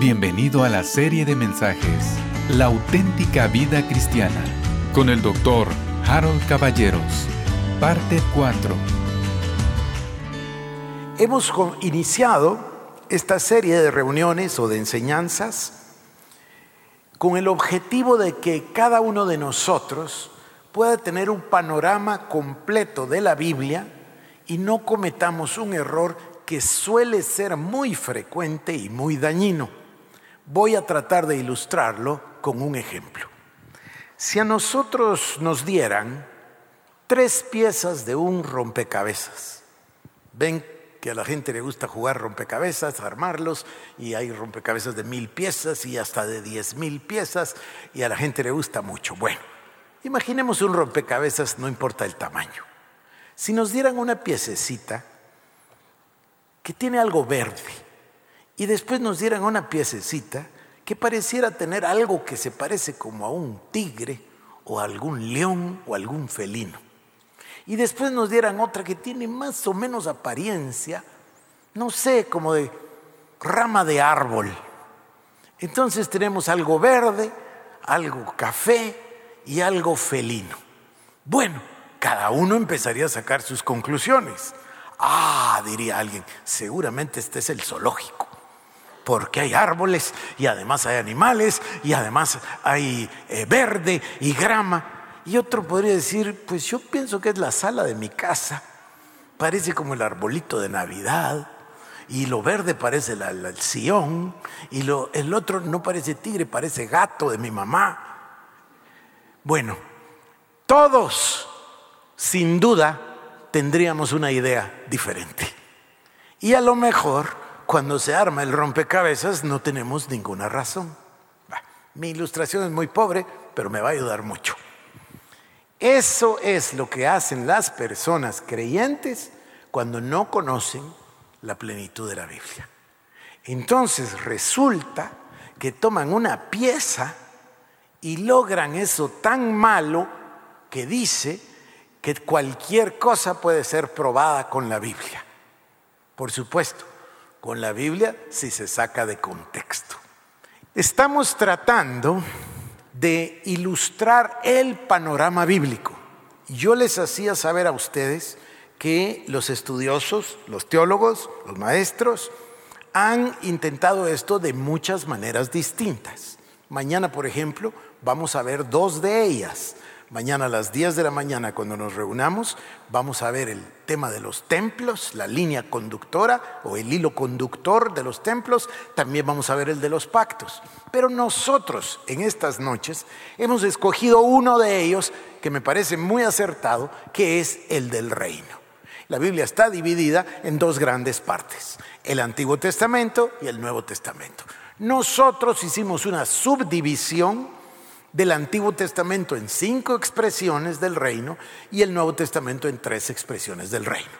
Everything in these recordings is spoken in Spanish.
Bienvenido a la serie de mensajes La auténtica vida cristiana con el doctor Harold Caballeros, parte 4. Hemos iniciado esta serie de reuniones o de enseñanzas con el objetivo de que cada uno de nosotros pueda tener un panorama completo de la Biblia y no cometamos un error que suele ser muy frecuente y muy dañino. Voy a tratar de ilustrarlo con un ejemplo. Si a nosotros nos dieran tres piezas de un rompecabezas, ven que a la gente le gusta jugar rompecabezas, armarlos, y hay rompecabezas de mil piezas y hasta de diez mil piezas, y a la gente le gusta mucho. Bueno, imaginemos un rompecabezas, no importa el tamaño. Si nos dieran una piececita que tiene algo verde, y después nos dieran una piececita que pareciera tener algo que se parece como a un tigre, o a algún león, o algún felino y después nos dieran otra que tiene más o menos apariencia, no sé, como de rama de árbol. Entonces tenemos algo verde, algo café y algo felino. Bueno, cada uno empezaría a sacar sus conclusiones. Ah, diría alguien, seguramente este es el zoológico porque hay árboles y además hay animales y además hay eh, verde y grama. Y otro podría decir, pues yo pienso que es la sala de mi casa, parece como el arbolito de Navidad, y lo verde parece el Sion, y lo, el otro no parece tigre, parece gato de mi mamá. Bueno, todos, sin duda, tendríamos una idea diferente. Y a lo mejor, cuando se arma el rompecabezas, no tenemos ninguna razón. Mi ilustración es muy pobre, pero me va a ayudar mucho. Eso es lo que hacen las personas creyentes cuando no conocen la plenitud de la Biblia. Entonces resulta que toman una pieza y logran eso tan malo que dice que cualquier cosa puede ser probada con la Biblia. Por supuesto, con la Biblia si se saca de contexto. Estamos tratando de ilustrar el panorama bíblico. Yo les hacía saber a ustedes que los estudiosos, los teólogos, los maestros, han intentado esto de muchas maneras distintas. Mañana, por ejemplo, vamos a ver dos de ellas. Mañana a las 10 de la mañana, cuando nos reunamos, vamos a ver el tema de los templos, la línea conductora o el hilo conductor de los templos. También vamos a ver el de los pactos. Pero nosotros, en estas noches, hemos escogido uno de ellos que me parece muy acertado, que es el del reino. La Biblia está dividida en dos grandes partes, el Antiguo Testamento y el Nuevo Testamento. Nosotros hicimos una subdivisión del Antiguo Testamento en cinco expresiones del reino y el Nuevo Testamento en tres expresiones del reino.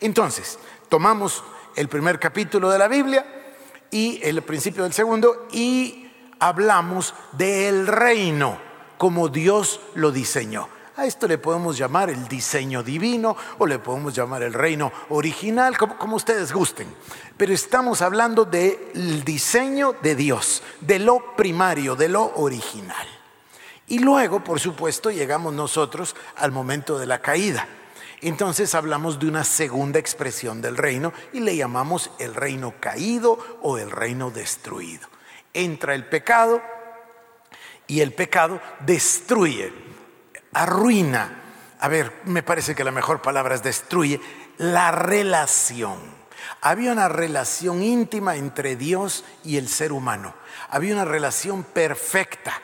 Entonces, tomamos el primer capítulo de la Biblia y el principio del segundo y hablamos del reino como Dios lo diseñó. A esto le podemos llamar el diseño divino o le podemos llamar el reino original, como, como ustedes gusten. Pero estamos hablando del diseño de Dios, de lo primario, de lo original. Y luego, por supuesto, llegamos nosotros al momento de la caída. Entonces hablamos de una segunda expresión del reino y le llamamos el reino caído o el reino destruido. Entra el pecado y el pecado destruye, arruina. A ver, me parece que la mejor palabra es destruye la relación. Había una relación íntima entre Dios y el ser humano. Había una relación perfecta.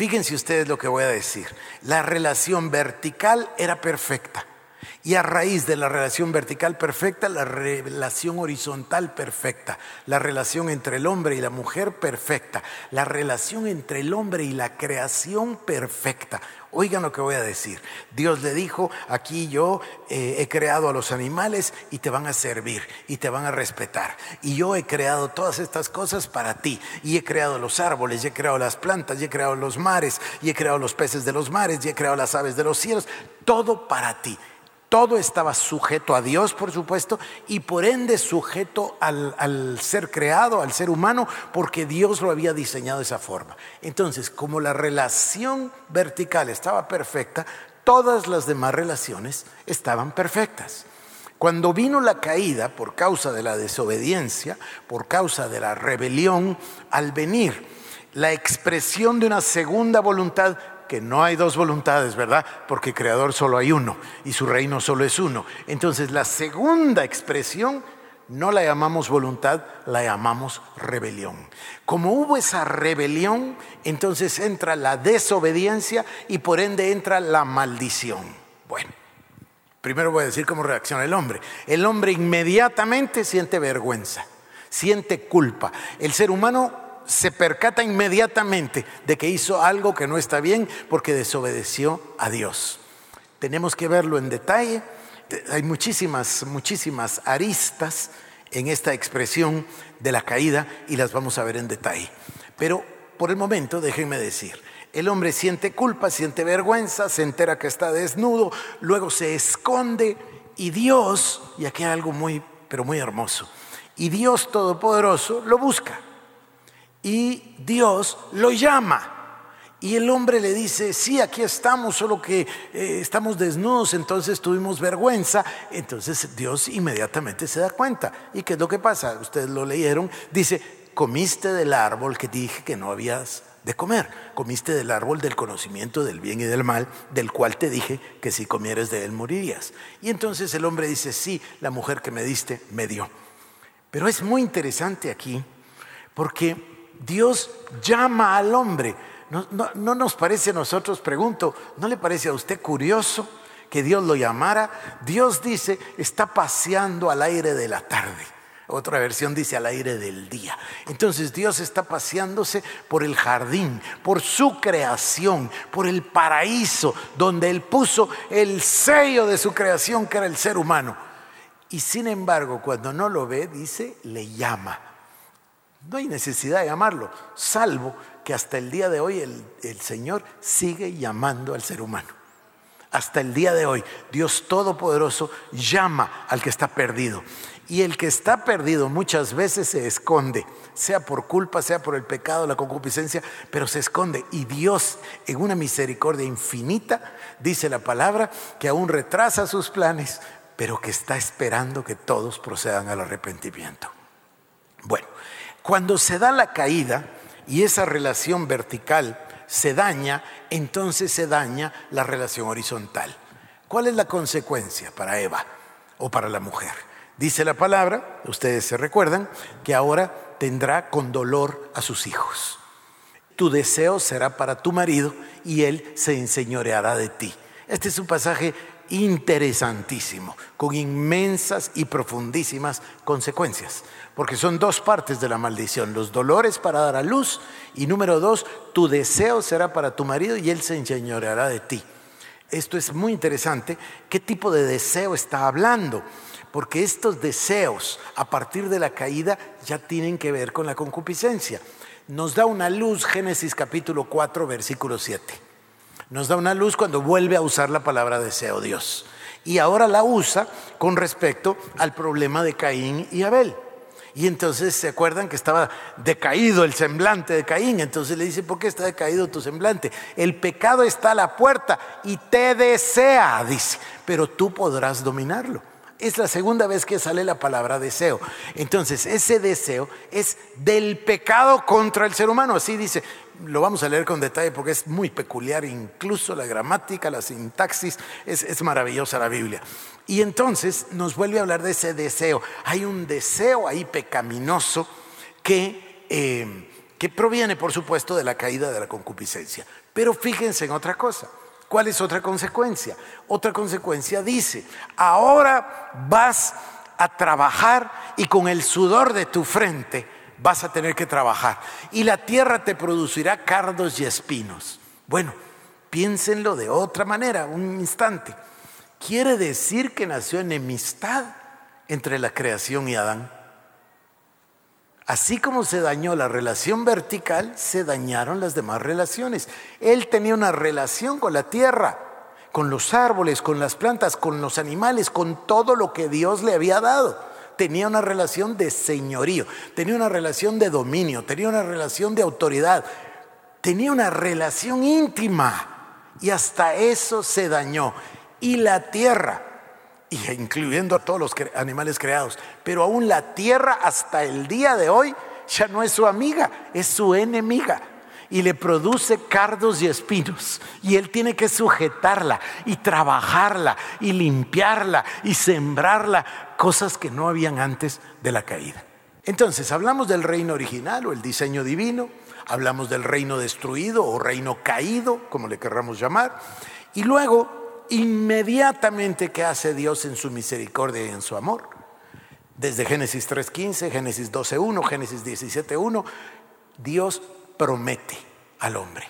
Fíjense ustedes lo que voy a decir. La relación vertical era perfecta. Y a raíz de la relación vertical perfecta, la relación horizontal perfecta, la relación entre el hombre y la mujer perfecta, la relación entre el hombre y la creación perfecta. Oigan lo que voy a decir. Dios le dijo, aquí yo eh, he creado a los animales y te van a servir y te van a respetar. Y yo he creado todas estas cosas para ti. Y he creado los árboles, y he creado las plantas, y he creado los mares, y he creado los peces de los mares, y he creado las aves de los cielos. Todo para ti. Todo estaba sujeto a Dios, por supuesto, y por ende sujeto al, ser creado, al ser humano, porque Dios lo había diseñado de esa forma. Entonces, como la relación vertical estaba perfecta, todas las demás relaciones estaban perfectas. Cuando vino la caída por causa de la desobediencia, por causa de la rebelión, al venir la expresión de una segunda voluntad, que no hay dos voluntades, ¿verdad? Porque creador solo hay uno y su reino solo es uno. Entonces la segunda expresión no la llamamos voluntad, la llamamos rebelión. Como hubo esa rebelión, entonces entra la desobediencia y por ende entra la maldición. Bueno, primero voy a decir cómo reacciona el hombre. El hombre inmediatamente siente vergüenza, siente culpa. El ser humano se percata inmediatamente de que hizo algo que no está bien porque desobedeció a Dios. Tenemos que verlo en detalle hay muchísimas, muchísimas aristas en esta expresión de la caída y las vamos a ver en detalle. Pero por el momento déjenme decir, el hombre siente culpa, siente vergüenza, se entera que está desnudo, luego se esconde y Dios, y aquí hay algo muy, pero muy hermoso, y Dios Todopoderoso lo busca y Dios lo llama. Y el hombre le dice, sí, aquí estamos, solo que eh, estamos desnudos, entonces tuvimos vergüenza. Entonces Dios inmediatamente se da cuenta. ¿Y qué es lo que pasa? Ustedes lo leyeron. Dice, comiste del árbol que dije que no habías de comer. Comiste del árbol del conocimiento del bien y del mal, del cual te dije que si comieres de él morirías. Y entonces el hombre dice, sí, la mujer que me diste me dio. Pero es muy interesante aquí porque Dios llama al hombre no, nos parece a nosotros, pregunto, ¿no le parece a usted curioso que Dios lo llamara? Dios dice, está paseando al aire de la tarde. Otra versión dice al aire del día. Entonces Dios está paseándose por el jardín, por su creación, por el paraíso, donde Él puso el sello de su creación, que era el ser humano. Y sin embargo, cuando no lo ve, dice, le llama. No hay necesidad de llamarlo, salvo que hasta el día de hoy el, Señor sigue llamando al ser humano. Hasta el día de hoy, Dios Todopoderoso llama al que está perdido. Y el que está perdido muchas veces se esconde, sea por culpa, sea por el pecado, la concupiscencia, pero se esconde. Y Dios, en una misericordia infinita, dice la palabra, que aún retrasa sus planes, pero que está esperando que todos procedan al arrepentimiento. Bueno, cuando se da la caída, y esa relación vertical se daña, entonces se daña la relación horizontal. ¿Cuál es la consecuencia para Eva o para la mujer? Dice la palabra, ustedes se recuerdan, que ahora tendrá con dolor a sus hijos. Tu deseo será para tu marido y él se enseñoreará de ti. Este es un pasaje interesantísimo, con inmensas y profundísimas consecuencias, porque son dos partes de la maldición, los dolores para dar a luz y número dos, tu deseo será para tu marido y él se enseñoreará de ti. Esto es muy interesante, ¿qué tipo de deseo está hablando? Porque estos deseos a partir de la caída ya tienen que ver con la concupiscencia. Nos da una luz Génesis capítulo 4 versículo 7 nos da una luz cuando vuelve a usar la palabra deseo Dios. Y ahora la usa con respecto al problema de Caín y Abel. Y entonces se acuerdan que estaba decaído el semblante de Caín. Entonces le dice, ¿por qué está decaído tu semblante? El pecado está a la puerta y te desea, dice, pero tú podrás dominarlo. Es la segunda vez que sale la palabra deseo. Entonces, ese deseo es del pecado contra el ser humano. Así dice, lo vamos a leer con detalle porque es muy peculiar, incluso la gramática, la sintaxis, es, maravillosa la Biblia. Y entonces nos vuelve a hablar de ese deseo. Hay un deseo ahí pecaminoso que, eh, que proviene, por supuesto, de la caída de la concupiscencia. Pero fíjense en otra cosa. ¿Cuál es otra consecuencia? Otra consecuencia dice, ahora vas a trabajar y con el sudor de tu frente vas a tener que trabajar. Y la tierra te producirá cardos y espinos. Bueno, piénsenlo de otra manera, un instante. Quiere decir que nació enemistad entre la creación y Adán. Así como se dañó la relación vertical, se dañaron las demás relaciones. Él tenía una relación con la tierra, con los árboles, con las plantas, con los animales, con todo lo que Dios le había dado. Tenía una relación de señorío, tenía una relación de dominio, tenía una relación de autoridad, tenía una relación íntima y hasta eso se dañó. Y la tierra, incluyendo a todos los animales creados, pero aún la tierra hasta el día de hoy ya no es su amiga, es su enemiga y le produce cardos y espinos. Y él tiene que sujetarla y trabajarla y limpiarla y sembrarla, cosas que no habían antes de la caída. Entonces, hablamos del reino original o el diseño divino, hablamos del reino destruido o reino caído, como le querramos llamar, y luego, inmediatamente, ¿qué hace Dios en su misericordia y en su amor? Desde Génesis 3.15, Génesis 12.1, Génesis 17.1, Dios promete al hombre.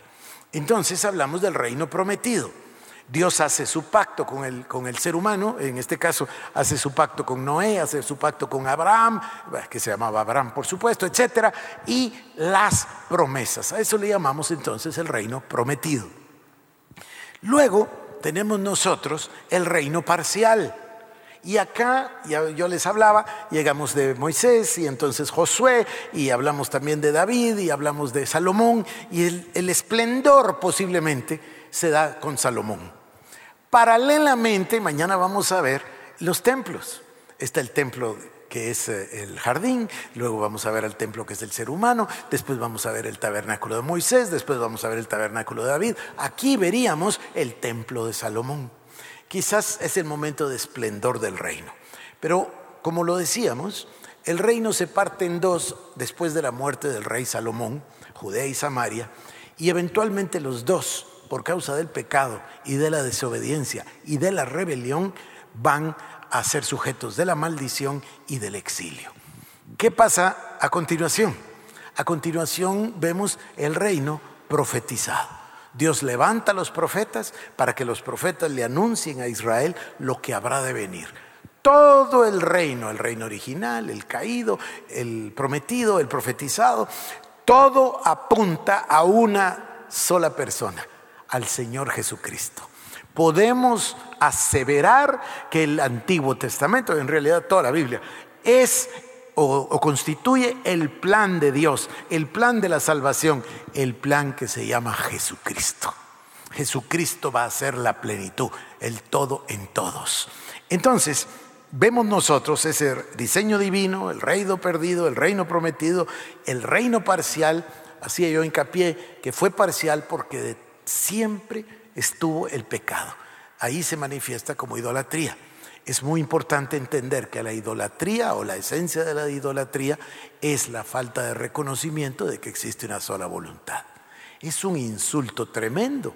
Entonces hablamos del reino prometido. Dios hace su pacto con el, con el, ser humano, en este caso hace su pacto con Noé, hace su pacto con Abraham, que se llamaba Abraham por supuesto, etcétera, y las promesas. A eso le llamamos entonces el reino prometido. Luego tenemos nosotros el reino parcial. Y acá, yo les hablaba, llegamos de Moisés y entonces Josué, y hablamos también de David, y hablamos de Salomón, y el, el esplendor posiblemente se da con Salomón. Paralelamente, mañana vamos a ver los templos. Está el templo que es eh, el jardín, luego vamos a ver el templo que es el ser humano, después vamos a ver el tabernáculo de Moisés, después vamos a ver el tabernáculo de David. Aquí veríamos el templo de Salomón. Quizás es el momento de esplendor del reino. Pero como lo decíamos, el reino se parte en dos después de la muerte del rey Salomón, Judea y Samaria, y eventualmente los dos, por causa del pecado y de la desobediencia y de la rebelión, van a ser sujetos de la maldición y del exilio. ¿Qué pasa a continuación? A continuación vemos el reino profetizado. Dios levanta a los profetas para que los profetas le anuncien a Israel lo que habrá de venir. Todo el reino, el reino original, el caído, el prometido, el profetizado, todo apunta a una sola persona, al Señor Jesucristo. Podemos aseverar que el Antiguo Testamento, en realidad toda la Biblia, es o, constituye el plan de Dios, el plan de la salvación, el plan que se llama Jesucristo. Jesucristo va a ser la plenitud, el todo en todos. Entonces, vemos nosotros ese diseño divino, el reino perdido, el reino prometido, el reino parcial. Hacía yo hincapié que fue parcial porque siempre estuvo el pecado. Ahí se manifiesta como idolatría es muy importante entender que la idolatría o la esencia de la idolatría es la falta de reconocimiento de que existe una sola voluntad. Es un insulto tremendo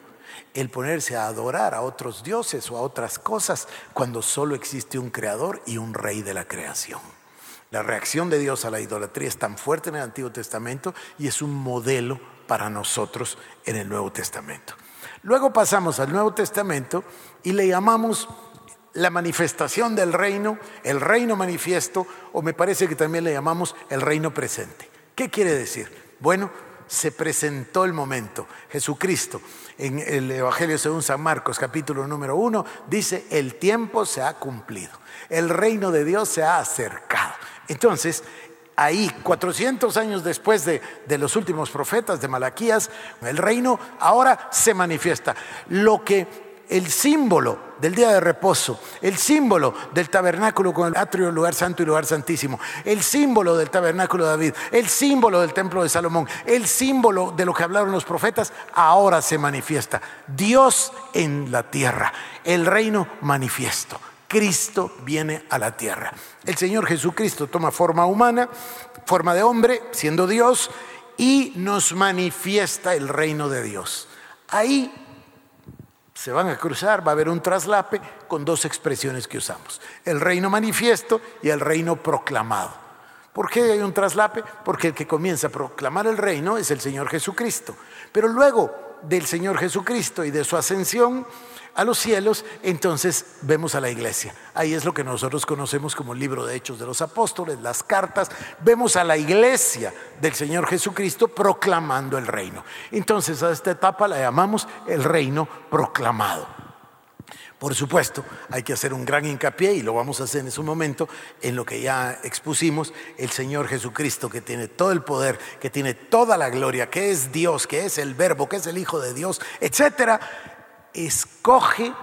el ponerse a adorar a otros dioses o a otras cosas cuando solo existe un creador y un rey de la creación. La reacción de Dios a la idolatría es tan fuerte en el Antiguo Testamento y es un modelo para nosotros en el Nuevo Testamento. Luego pasamos al Nuevo Testamento y le llamamos la manifestación del reino, el reino manifiesto, o me parece que también le llamamos el reino presente. ¿Qué quiere decir? Bueno, se presentó el momento. Jesucristo, en el Evangelio según San Marcos, capítulo número uno, dice, el tiempo se ha cumplido, el reino de Dios se ha acercado. Entonces, ahí, 400 años después de, de, los últimos profetas de Malaquías, el reino ahora se manifiesta. Lo que el símbolo del día de reposo, el símbolo del tabernáculo con el atrio, lugar santo y lugar santísimo, el símbolo del tabernáculo de David, el símbolo del templo de Salomón, el símbolo de lo que hablaron los profetas, ahora se manifiesta. Dios en la tierra, el reino manifiesto. Cristo viene a la tierra. El Señor Jesucristo toma forma humana, forma de hombre, siendo Dios, y nos manifiesta el reino de Dios. Ahí se van a cruzar, va a haber un traslape con dos expresiones que usamos, el reino manifiesto y el reino proclamado. ¿Por qué hay un traslape? Porque el que comienza a proclamar el reino es el Señor Jesucristo. Pero luego del Señor Jesucristo y de su ascensión, a los cielos, entonces vemos a la iglesia. Ahí es lo que nosotros conocemos como el libro de Hechos de los Apóstoles, las cartas. Vemos a la iglesia del Señor Jesucristo proclamando el reino. Entonces a esta etapa la llamamos el reino proclamado. Por supuesto, hay que hacer un gran hincapié, y lo vamos a hacer en su momento, en lo que ya expusimos, el Señor Jesucristo, que tiene todo el poder, que tiene toda la gloria, que es Dios, que es el Verbo, que es el Hijo de Dios, etcétera, escoge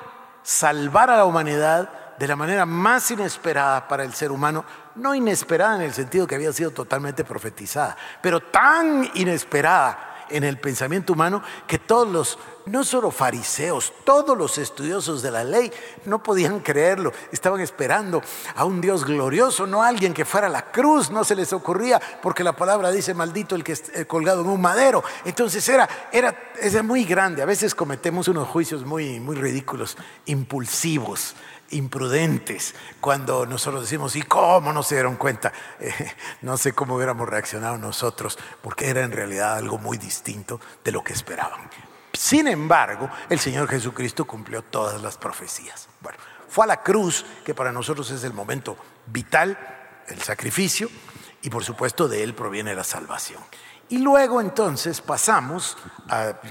salvar a la humanidad de la manera más inesperada para el ser humano, no inesperada en el sentido que había sido totalmente profetizada, pero tan inesperada en el pensamiento humano que todos los, no solo fariseos, todos los estudiosos de la ley no podían creerlo, estaban esperando a un Dios glorioso, no a alguien que fuera a la cruz, no se les ocurría, porque la palabra dice maldito el que esté colgado en un madero. Entonces era, era, era muy grande, a veces cometemos unos juicios muy, muy ridículos, impulsivos imprudentes cuando nosotros decimos, ¿y cómo no se dieron cuenta? Eh, no sé cómo hubiéramos reaccionado nosotros, porque era en realidad algo muy distinto de lo que esperaban. Sin embargo, el Señor Jesucristo cumplió todas las profecías. Bueno, fue a la cruz, que para nosotros es el momento vital, el sacrificio, y por supuesto de Él proviene la salvación. Y luego entonces pasamos,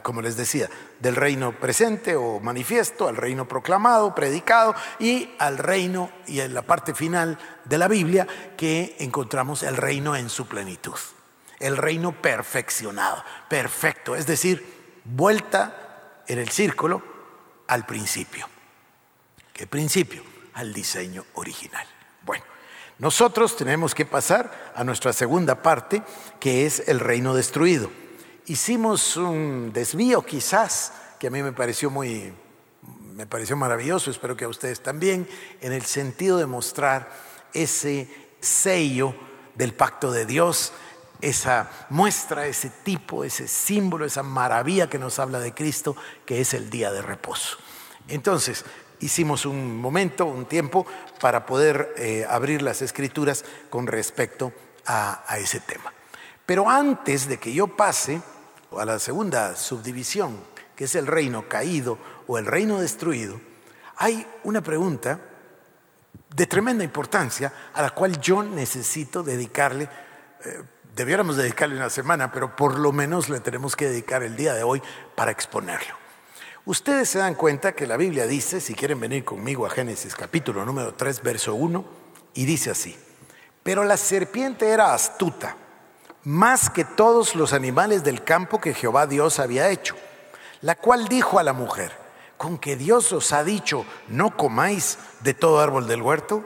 como les decía, del reino presente o manifiesto al reino proclamado, predicado y al reino y en la parte final de la Biblia que encontramos el reino en su plenitud, el reino perfeccionado, perfecto, es decir, vuelta en el círculo al principio. ¿Qué principio? Al diseño original. Bueno. Nosotros tenemos que pasar a nuestra segunda parte, que es el reino destruido. Hicimos un desvío quizás, que a mí me pareció muy, me pareció maravilloso, espero que a ustedes también, en el sentido de mostrar ese sello del pacto de Dios, esa muestra, ese tipo, ese símbolo, esa maravilla que nos habla de Cristo, que es el día de reposo. Entonces, hicimos un momento, un tiempo, para poder eh, abrir las escrituras con respecto a, ese tema. Pero antes de que yo pase a la segunda subdivisión, que es el reino caído o el reino destruido, hay una pregunta de tremenda importancia a la cual yo necesito dedicarle, eh, debiéramos dedicarle una semana, pero por lo menos le tenemos que dedicar el día de hoy para exponerlo. Ustedes se dan cuenta que la Biblia dice, si quieren venir conmigo a Génesis capítulo número 3, verso 1, y dice así, pero la serpiente era astuta, más que todos los animales del campo que Jehová Dios había hecho, la cual dijo a la mujer, ¿con que Dios os ha dicho, no comáis de todo árbol del huerto?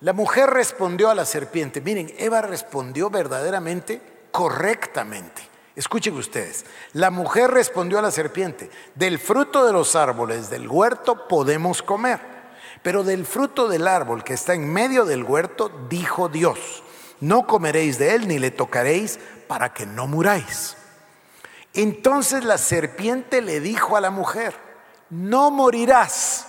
La mujer respondió a la serpiente, miren, Eva respondió verdaderamente correctamente. Escuchen ustedes, la mujer respondió a la serpiente, del fruto de los árboles del huerto podemos comer, pero del fruto del árbol que está en medio del huerto, dijo Dios, no comeréis de él ni le tocaréis para que no muráis. Entonces la serpiente le dijo a la mujer, no morirás,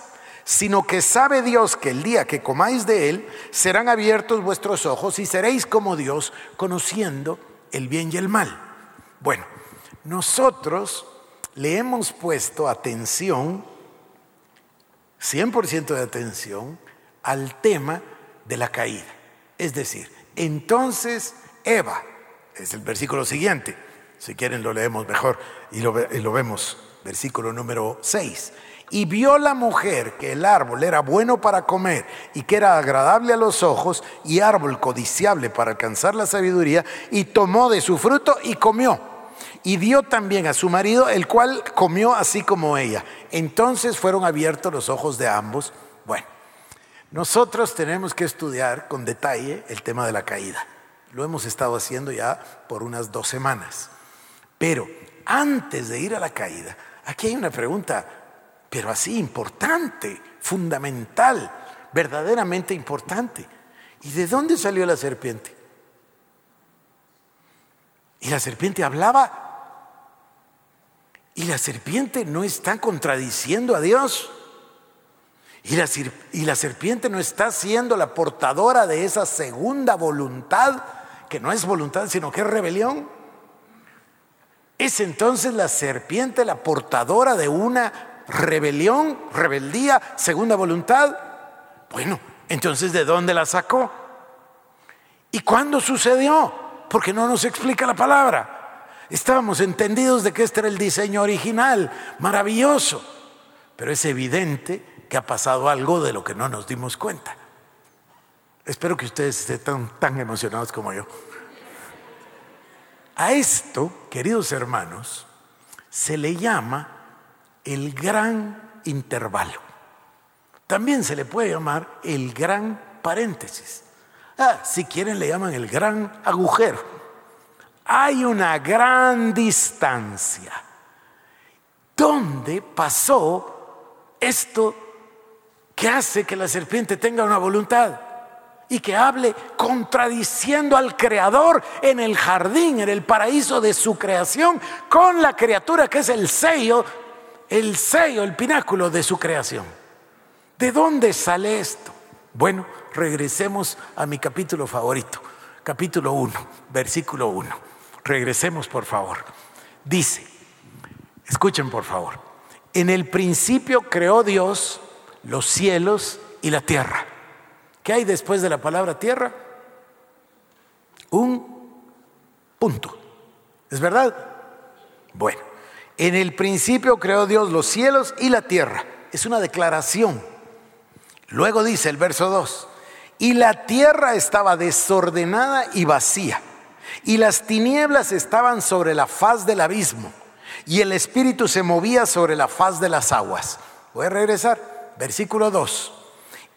sino que sabe Dios que el día que comáis de él serán abiertos vuestros ojos y seréis como Dios, conociendo el bien y el mal. Bueno, nosotros le hemos puesto atención, 100% de atención, al tema de la caída. Es decir, entonces Eva, es el versículo siguiente, si quieren lo leemos mejor y lo, vemos, versículo número 6 y vio la mujer que el árbol era bueno para comer y que era agradable a los ojos y árbol codiciable para alcanzar la sabiduría, y tomó de su fruto y comió y dio también a su marido, el cual comió así como ella. Entonces fueron abiertos los ojos de ambos. Bueno, nosotros tenemos que estudiar con detalle el tema de la caída. Lo hemos estado haciendo ya por unas dos semanas. Pero antes de ir a la caída, aquí hay una pregunta, pero así importante, fundamental, verdaderamente importante. ¿Y de dónde salió la serpiente? Y la serpiente hablaba y la serpiente no está contradiciendo a Dios. Y la, y la, serpiente no está siendo la portadora de esa segunda voluntad, que no es voluntad, sino que es rebelión. ¿Es entonces la serpiente la portadora de una rebelión, rebeldía, segunda voluntad? Bueno, entonces ¿de dónde la sacó? ¿Y cuándo sucedió? Porque no nos explica la palabra. Estábamos entendidos de que este era el diseño original, maravilloso. Pero es evidente que ha pasado algo de lo que no nos dimos cuenta. Espero que ustedes estén tan emocionados como yo. A esto, queridos hermanos, se le llama el gran intervalo. También se le puede llamar el gran paréntesis. Ah, si quieren le llaman el gran agujero. Hay una gran distancia. ¿Dónde pasó esto que hace que la serpiente tenga una voluntad? y que hable contradiciendo al Creador en el jardín, en el paraíso de su creación, con la criatura que es el sello, el sello, el pináculo de su creación. ¿De dónde sale esto? Bueno, regresemos a mi capítulo favorito, capítulo 1, versículo 1. Regresemos, por favor. Dice, escuchen por favor, en el principio creó Dios los cielos y la tierra. ¿Qué hay después de la palabra tierra? Un punto. ¿Es verdad? Bueno, en el principio creó Dios los cielos y la tierra. Es una declaración. Luego dice el verso 2, y la tierra estaba desordenada y vacía, y las tinieblas estaban sobre la faz del abismo, y el espíritu se movía sobre la faz de las aguas. Voy a regresar, versículo 2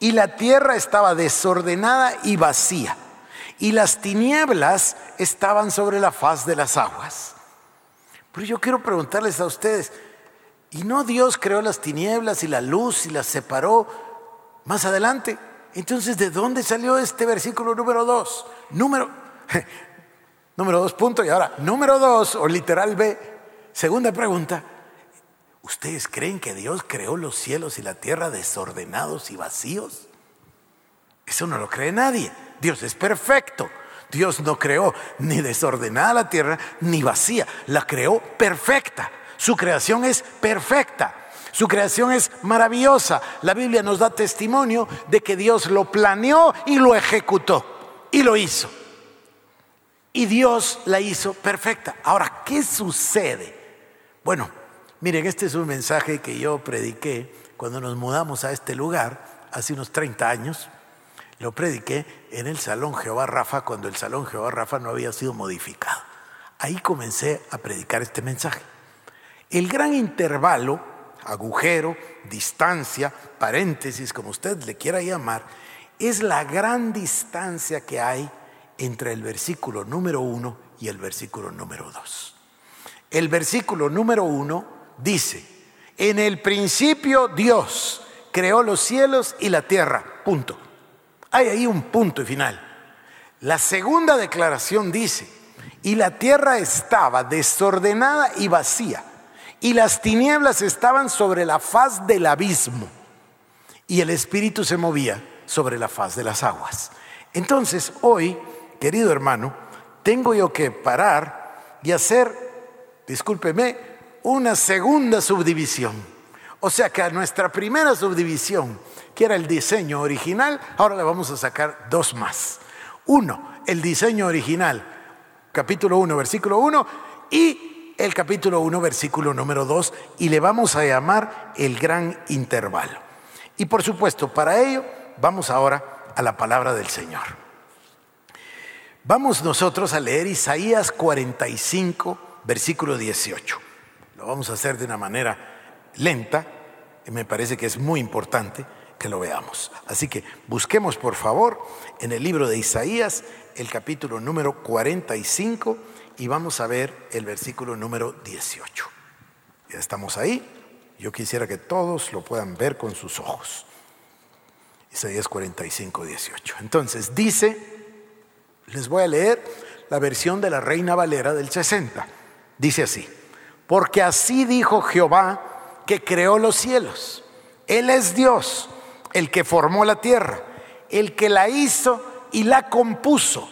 y la tierra estaba desordenada y vacía, y las tinieblas estaban sobre la faz de las aguas. Pero yo quiero preguntarles a ustedes, ¿y no Dios creó las tinieblas y la luz y las separó más adelante? Entonces, ¿de dónde salió este versículo número dos? Número, número dos punto y ahora, número dos, o literal B, segunda pregunta, ¿Ustedes creen que Dios creó los cielos y la tierra desordenados y vacíos? Eso no lo cree nadie. Dios es perfecto. Dios no creó ni desordenada la tierra ni vacía. La creó perfecta. Su creación es perfecta. Su creación es maravillosa. La Biblia nos da testimonio de que Dios lo planeó y lo ejecutó. Y lo hizo. Y Dios la hizo perfecta. Ahora, ¿qué sucede? Bueno, Miren, este es un mensaje que yo prediqué cuando nos mudamos a este lugar, hace unos 30 años. Lo prediqué en el Salón Jehová Rafa, cuando el Salón Jehová Rafa no había sido modificado. Ahí comencé a predicar este mensaje. El gran intervalo, agujero, distancia, paréntesis, como usted le quiera llamar, es la gran distancia que hay entre el versículo número uno y el versículo número dos. El versículo número uno dice, en el principio Dios creó los cielos y la tierra, punto. Hay ahí un punto y final. La segunda declaración dice, y la tierra estaba desordenada y vacía, y las tinieblas estaban sobre la faz del abismo, y el Espíritu se movía sobre la faz de las aguas. Entonces, hoy, querido hermano, tengo yo que parar y hacer, discúlpeme, una segunda subdivisión. O sea que a nuestra primera subdivisión, que era el diseño original, ahora le vamos a sacar dos más. Uno, el diseño original, capítulo 1, versículo 1, y el capítulo 1, versículo número 2, y le vamos a llamar el gran intervalo. Y por supuesto, para ello, vamos ahora a la palabra del Señor. Vamos nosotros a leer Isaías 45, versículo 18 vamos a hacer de una manera lenta me parece que es muy importante que lo veamos. Así que busquemos por favor en el libro de Isaías el capítulo número 45 y vamos a ver el versículo número 18. Ya estamos ahí. Yo quisiera que todos lo puedan ver con sus ojos. Isaías 45, 18. Entonces dice, les voy a leer la versión de la Reina Valera del 60. Dice así. Porque así dijo Jehová que creó los cielos. Él es Dios, el que formó la tierra, el que la hizo y la compuso.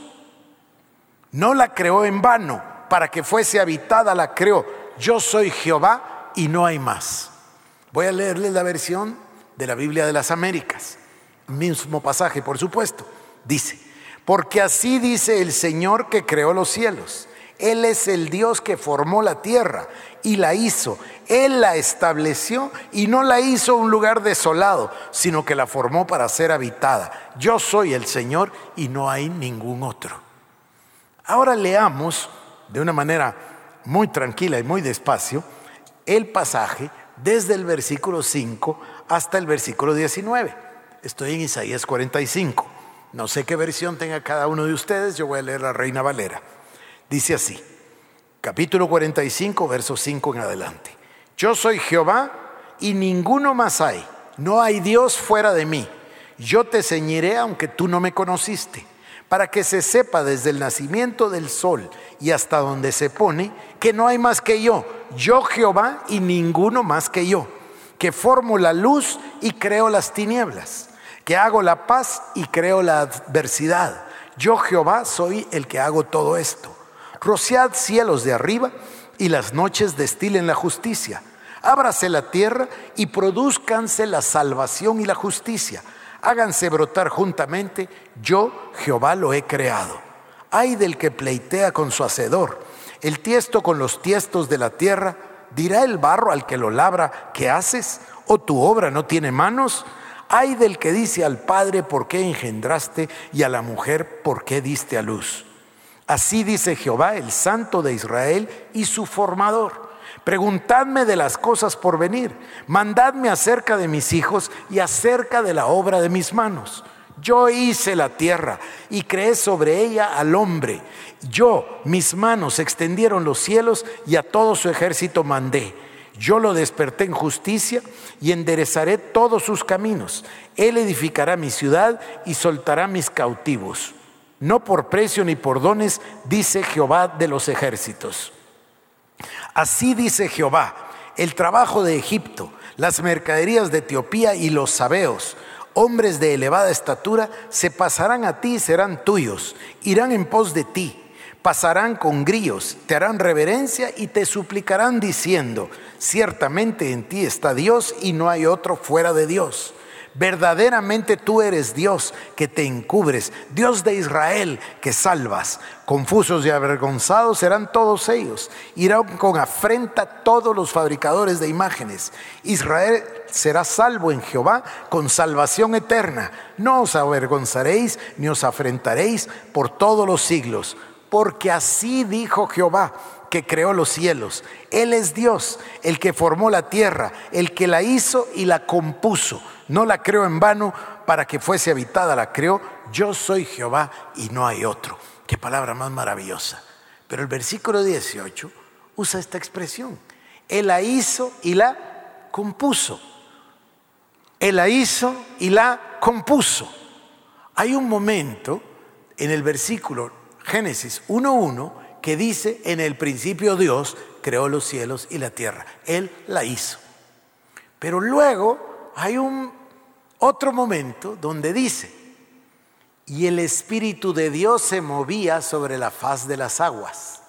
No la creó en vano, para que fuese habitada la creó. Yo soy Jehová y no hay más. Voy a leerles la versión de la Biblia de las Américas. Mismo pasaje, por supuesto. Dice, porque así dice el Señor que creó los cielos Él es el Dios que formó la tierra y la hizo. Él la estableció y no la hizo un lugar desolado, sino que la formó para ser habitada. Yo soy el Señor y no hay ningún otro. Ahora leamos de una manera muy tranquila y muy despacio el pasaje desde el versículo 5 hasta el versículo 19. Estoy en Isaías 45. No sé qué versión tenga cada uno de ustedes, yo voy a leer la Reina Valera. Dice así, capítulo 45, verso 5 en adelante. Yo soy Jehová y ninguno más hay. No hay Dios fuera de mí. Yo te ceñiré aunque tú no me conociste, para que se sepa desde el nacimiento del sol y hasta donde se pone que no hay más que yo. Yo Jehová y ninguno más que yo, que formo la luz y creo las tinieblas que hago la paz y creo la adversidad. Yo Jehová soy el que hago todo esto. Rociad cielos de arriba y las noches destilen la justicia. Ábrase la tierra y produzcanse la salvación y la justicia. Háganse brotar juntamente. Yo Jehová lo he creado. Ay del que pleitea con su hacedor. El tiesto con los tiestos de la tierra. ¿Dirá el barro al que lo labra, ¿qué haces? ¿O tu obra no tiene manos? Ay del que dice al Padre, ¿por qué engendraste? Y a la mujer, ¿por qué diste a luz? Así dice Jehová, el Santo de Israel y su formador. Preguntadme de las cosas por venir. Mandadme acerca de mis hijos y acerca de la obra de mis manos. Yo hice la tierra y creé sobre ella al hombre. Yo, mis manos extendieron los cielos y a todo su ejército mandé. Yo lo desperté en justicia y enderezaré todos sus caminos. Él edificará mi ciudad y soltará mis cautivos. No por precio ni por dones, dice Jehová de los ejércitos. Así dice Jehová, el trabajo de Egipto, las mercaderías de Etiopía y los sabeos, hombres de elevada estatura, se pasarán a ti y serán tuyos, irán en pos de ti pasarán con grillos, te harán reverencia y te suplicarán diciendo, ciertamente en ti está Dios y no hay otro fuera de Dios. Verdaderamente tú eres Dios que te encubres, Dios de Israel que salvas. Confusos y avergonzados serán todos ellos. Irán con afrenta todos los fabricadores de imágenes. Israel será salvo en Jehová con salvación eterna. No os avergonzaréis ni os afrentaréis por todos los siglos porque así dijo Jehová que creó los cielos. Él es Dios, el que formó la tierra, el que la hizo y la compuso. No la creó en vano para que fuese habitada, la creó. Yo soy Jehová y no hay otro. Qué palabra más maravillosa. Pero el versículo 18 usa esta expresión. Él la hizo y la compuso. Él la hizo y la compuso. Hay un momento en el versículo Génesis 1.1 que dice, en el principio Dios creó los cielos y la tierra. Él la hizo. Pero luego hay un otro momento donde dice, y el Espíritu de Dios se movía sobre la faz de las aguas.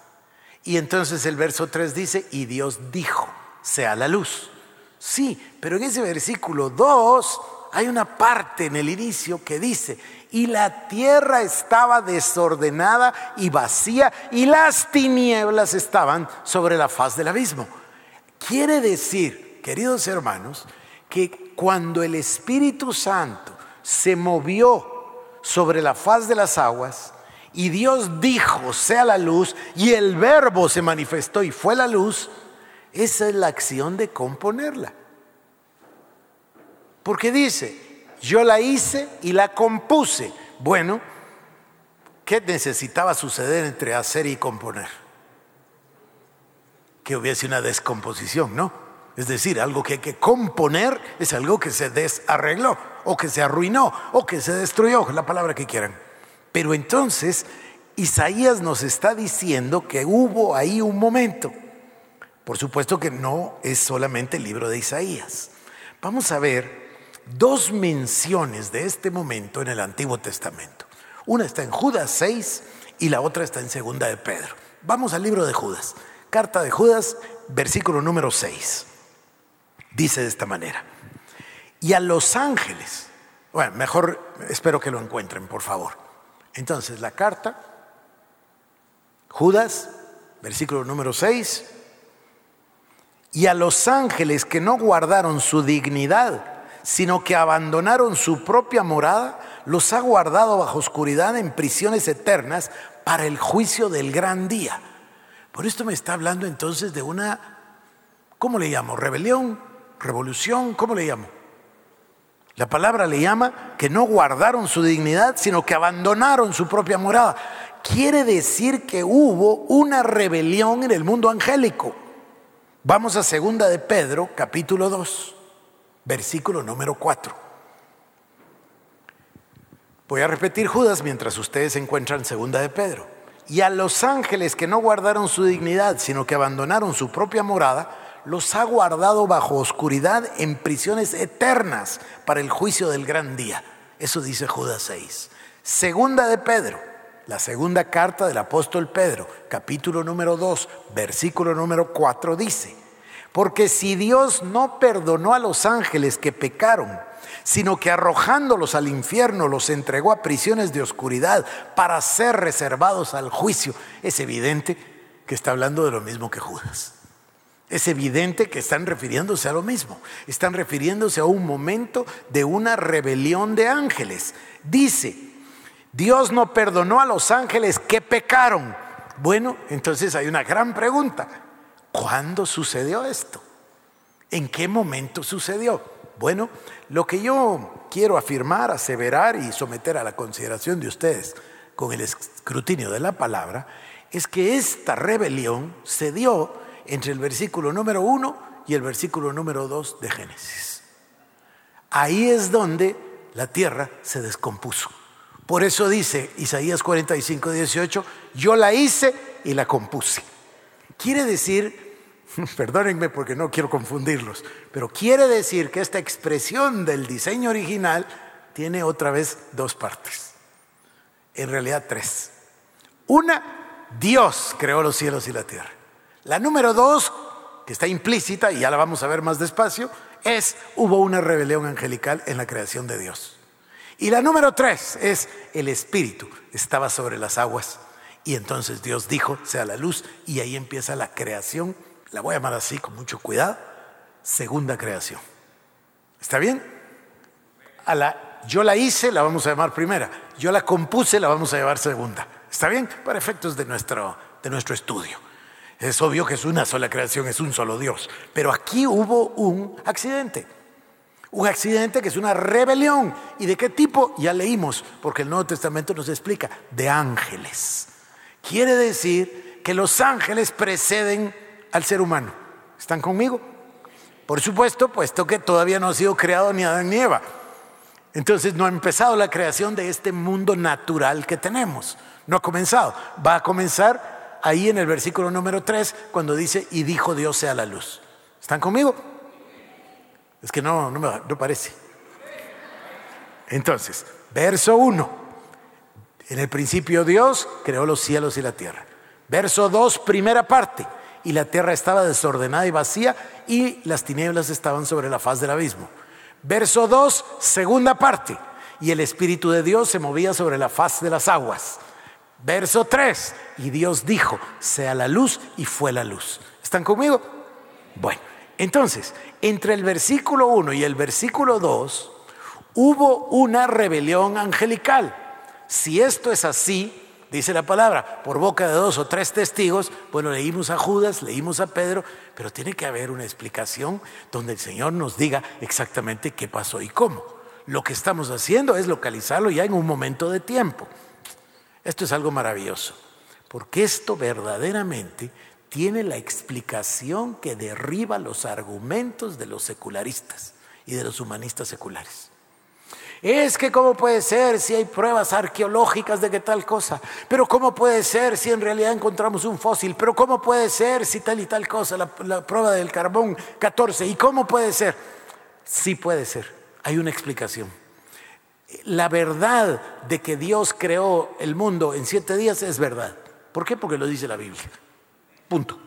Y entonces el verso 3 dice, y Dios dijo, sea la luz. Sí, pero en ese versículo 2 hay una parte en el inicio que dice, y la tierra estaba desordenada y vacía y las tinieblas estaban sobre la faz del abismo. Quiere decir, queridos hermanos, que cuando el Espíritu Santo se movió sobre la faz de las aguas y Dios dijo, sea la luz, y el verbo se manifestó y fue la luz, esa es la acción de componerla. Porque dice, yo la hice y la compuse. Bueno, ¿qué necesitaba suceder entre hacer y componer? Que hubiese una descomposición, ¿no? Es decir, algo que hay que componer es algo que se desarregló, o que se arruinó, o que se destruyó, la palabra que quieran. Pero entonces, Isaías nos está diciendo que hubo ahí un momento. Por supuesto que no es solamente el libro de Isaías. Vamos a ver dos menciones de este momento en el Antiguo Testamento. Una está en Judas 6 y la otra está en Segunda de Pedro. Vamos al libro de Judas. Carta de Judas, versículo número 6. Dice de esta manera. Y a los ángeles, bueno, mejor espero que lo encuentren, por favor. Entonces, la carta, Judas, versículo número 6. Y a los ángeles que no guardaron su dignidad, sino que abandonaron su propia morada, los ha guardado bajo oscuridad en prisiones eternas para el juicio del gran día. Por esto me está hablando entonces de una, ¿cómo le llamo? ¿Rebelión? ¿Revolución? ¿Cómo le llamo? La palabra le llama que no guardaron su dignidad, sino que abandonaron su propia morada. Quiere decir que hubo una rebelión en el mundo angélico. Vamos a segunda de Pedro, capítulo 2, versículo número 4. Voy a repetir Judas mientras ustedes encuentran segunda de Pedro. Y a los ángeles que no guardaron su dignidad, sino que abandonaron su propia morada, los ha guardado bajo oscuridad en prisiones eternas para el juicio del gran día. Eso dice Judas 6. Segunda de Pedro, la segunda carta del apóstol Pedro, capítulo número 2, versículo número 4 dice, porque si Dios no perdonó a los ángeles que pecaron, sino que arrojándolos al infierno los entregó a prisiones de oscuridad para ser reservados al juicio, es evidente que está hablando de lo mismo que Judas. Es evidente que están refiriéndose a lo mismo. Están refiriéndose a un momento de una rebelión de ángeles. Dice, Dios no perdonó a los ángeles que pecaron. Bueno, entonces hay una gran pregunta. ¿Cuándo sucedió esto? ¿En qué momento sucedió? Bueno, lo que yo quiero afirmar, aseverar y someter a la consideración de ustedes con el escrutinio de la palabra es que esta rebelión se dio entre el versículo número uno y el versículo número dos de Génesis. Ahí es donde la tierra se descompuso. Por eso dice Isaías 45, 18, yo la hice y la compuse. Quiere decir, perdónenme porque no quiero confundirlos, pero quiere decir que esta expresión del diseño original tiene otra vez dos partes. En realidad tres. Una, Dios creó los cielos y la tierra. La número dos, que está implícita y ya la vamos a ver más despacio, es hubo una rebelión angelical en la creación de Dios. Y la número tres es el Espíritu estaba sobre las aguas y entonces Dios dijo, sea la luz y ahí empieza la creación, la voy a llamar así con mucho cuidado, segunda creación. ¿Está bien? Yo la hice, la vamos a llamar primera. Yo la compuse, la vamos a llamar segunda. ¿Está bien? Para efectos de nuestro, de nuestro estudio. Es obvio que es una sola creación, es un solo Dios. Pero aquí hubo un accidente. Un accidente que es una rebelión. ¿Y de qué tipo? Ya leímos, porque el Nuevo Testamento nos explica, de ángeles. Quiere decir que los ángeles preceden al ser humano. ¿Están conmigo? Por supuesto, puesto que todavía no ha sido creado ni Adán ni Eva. Entonces no ha empezado la creación de este mundo natural que tenemos. No ha comenzado. Va a comenzar ahí en el versículo número 3 cuando dice, y dijo Dios sea la luz. ¿Están conmigo? Es que no, no, me, no parece. Entonces, verso 1. En el principio Dios creó los cielos y la tierra. Verso 2, primera parte. Y la tierra estaba desordenada y vacía y las tinieblas estaban sobre la faz del abismo. Verso 2, segunda parte. Y el Espíritu de Dios se movía sobre la faz de las aguas. Verso 3. Y Dios dijo, sea la luz y fue la luz. ¿Están conmigo? Bueno, entonces, entre el versículo 1 y el versículo 2 hubo una rebelión angelical. Si esto es así, dice la palabra, por boca de dos o tres testigos, bueno, leímos a Judas, leímos a Pedro, pero tiene que haber una explicación donde el Señor nos diga exactamente qué pasó y cómo. Lo que estamos haciendo es localizarlo ya en un momento de tiempo. Esto es algo maravilloso, porque esto verdaderamente tiene la explicación que derriba los argumentos de los secularistas y de los humanistas seculares. Es que cómo puede ser si hay pruebas arqueológicas de que tal cosa, pero cómo puede ser si en realidad encontramos un fósil, pero cómo puede ser si tal y tal cosa, la, la prueba del carbón 14, y cómo puede ser. Sí puede ser, hay una explicación la verdad de que Dios creó el mundo en siete días es verdad. ¿Por qué? Porque lo dice la Biblia. Punto.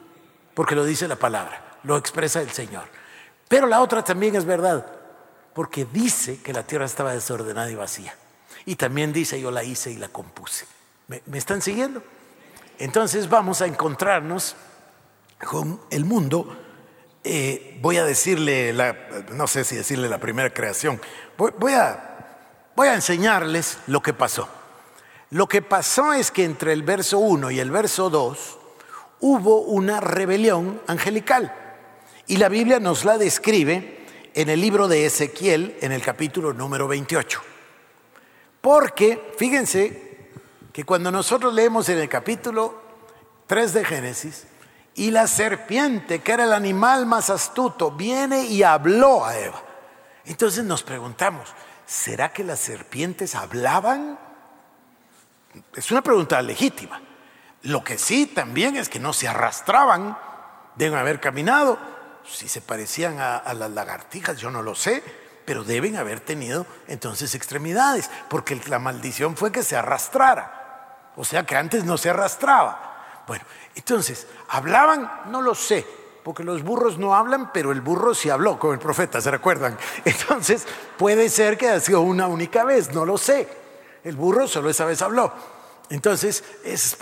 Porque lo dice la palabra, lo expresa el Señor. Pero la otra también es verdad, porque dice que la tierra estaba desordenada y vacía. Y también dice, yo la hice y la compuse. ¿Me, están siguiendo? entonces vamos a encontrarnos con el mundo. Eh, voy a decirle, la, no sé si decirle la primera creación, voy, a, voy a enseñarles lo que pasó. Lo que pasó es que entre el verso 1 y el verso 2 hubo una rebelión angelical. Y la Biblia nos la describe en el libro de Ezequiel, en el capítulo número 28. Porque, fíjense, que cuando nosotros leemos en el capítulo 3 de Génesis, y la serpiente, que era el animal más astuto, viene y habló a Eva. Entonces nos preguntamos, ¿será que las serpientes hablaban? Es una pregunta legítima. Lo que sí también es que no se arrastraban, deben haber caminado. Si se parecían a, las lagartijas, yo no lo sé, pero deben haber tenido entonces extremidades, porque la maldición fue que se arrastrara. O sea que antes no se arrastraba. Bueno, entonces, ¿hablaban? No lo sé, porque los burros no hablan, pero el burro sí habló con el profeta, ¿se recuerdan? Entonces, puede ser que haya sido una única vez, no lo sé. El burro solo esa vez habló. Entonces, es,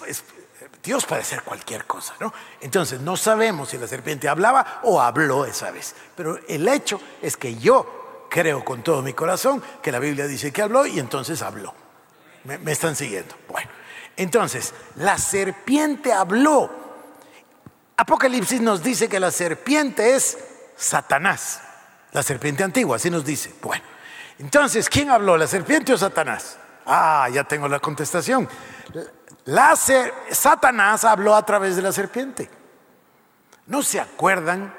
Dios puede ser cualquier cosa, ¿no? Entonces, no sabemos si la serpiente hablaba o habló esa vez. Pero el hecho es que yo creo con todo mi corazón que la Biblia dice que habló y entonces habló. ¿Me, me están siguiendo? Bueno, entonces, la serpiente habló. Apocalipsis nos dice que la serpiente es Satanás, la serpiente antigua, así nos dice. Bueno, entonces, ¿quién habló, la serpiente o Satanás? Ah, ya tengo la contestación. La Satanás habló a través de la serpiente. ¿No se acuerdan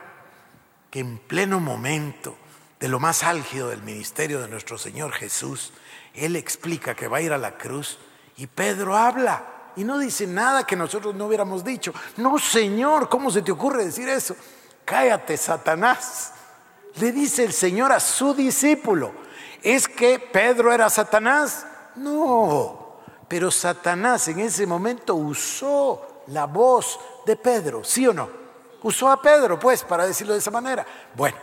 que en pleno momento de lo más álgido del ministerio de nuestro Señor Jesús, Él explica que va a ir a la cruz y Pedro habla y no dice nada que nosotros no hubiéramos dicho? No, Señor, ¿cómo se te ocurre decir eso? Cállate, Satanás. Le dice el Señor a su discípulo. ¿Es que Pedro era Satanás? No, pero Satanás en ese momento usó la voz de Pedro, ¿sí o no? Usó a Pedro, pues, para decirlo de esa manera. Bueno,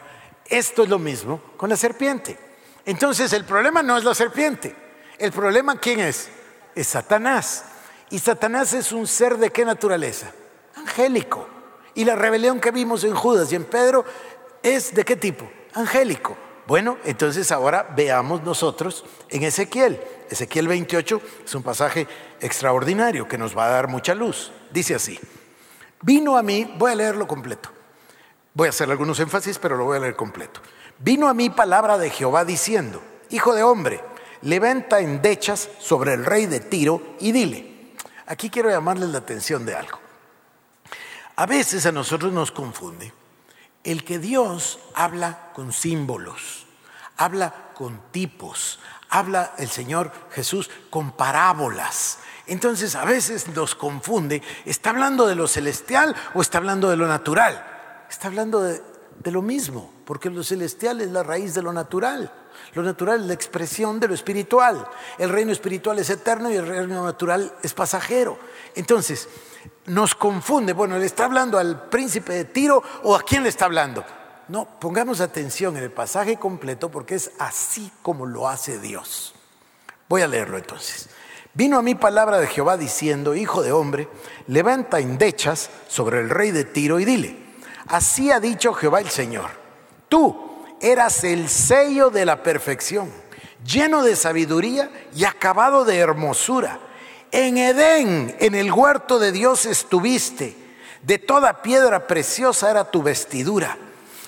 esto es lo mismo con la serpiente. Entonces, el problema no es la serpiente. El problema, ¿quién es? Es Satanás. Y Satanás es un ser de qué naturaleza? Angélico. Y la rebelión que vimos en Judas y en Pedro es de qué tipo? Angélico. Bueno, entonces ahora veamos nosotros en Ezequiel. Ezequiel 28 es un pasaje extraordinario que nos va a dar mucha luz. Dice así, vino a mí, voy a leerlo completo. Voy a hacer algunos énfasis, pero lo voy a leer completo. Vino a mí palabra de Jehová diciendo, Hijo de hombre, levanta endechas sobre el rey de Tiro y dile, aquí quiero llamarles la atención de algo. A veces a nosotros nos confunde el que Dios habla con símbolos, habla con tipos, habla el Señor Jesús con parábolas. Entonces a veces nos confunde, ¿está hablando de lo celestial o está hablando de lo natural? Está hablando de, lo mismo, porque lo celestial es la raíz de lo natural. Lo natural es la expresión de lo espiritual. El reino espiritual es eterno y el reino natural es pasajero. Entonces, nos confunde. Bueno, ¿le está hablando al príncipe de Tiro o a quién le está hablando? No, pongamos atención en el pasaje completo porque es así como lo hace Dios. Voy a leerlo entonces. Vino a mí palabra de Jehová diciendo, Hijo de hombre, levanta endechas sobre el rey de Tiro y dile, así ha dicho Jehová el Señor, tú eras el sello de la perfección, lleno de sabiduría y acabado de hermosura. En Edén, en el huerto de Dios estuviste, de toda piedra preciosa era tu vestidura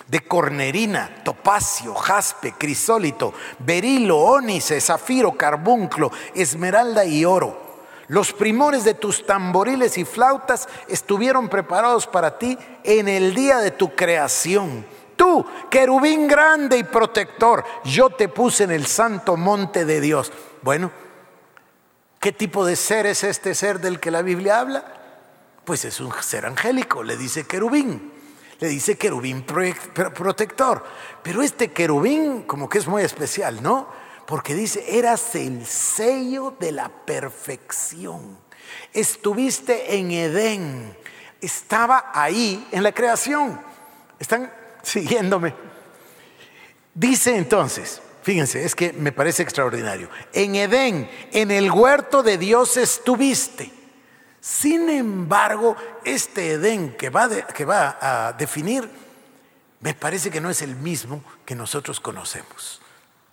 de cornerina, topacio, jaspe, crisólito, berilo, ónice, zafiro, carbunclo, esmeralda y oro. Los primores de tus tamboriles y flautas estuvieron preparados para ti en el día de tu creación. Tú, querubín grande y protector, yo te puse en el santo monte de Dios. Bueno, ¿qué tipo de ser es este ser del que la Biblia habla? Pues es un ser angélico, le dice querubín le dice querubín protector. Pero este querubín como que es muy especial, ¿no? Porque dice, eras el sello de la perfección. Estuviste en Edén. Estaba ahí en la creación. ¿Están siguiéndome? Dice entonces, fíjense, es que me parece extraordinario. En Edén, en el huerto de Dios estuviste. Sin embargo, este Edén que va, que va a definir, me parece que no es el mismo que nosotros conocemos.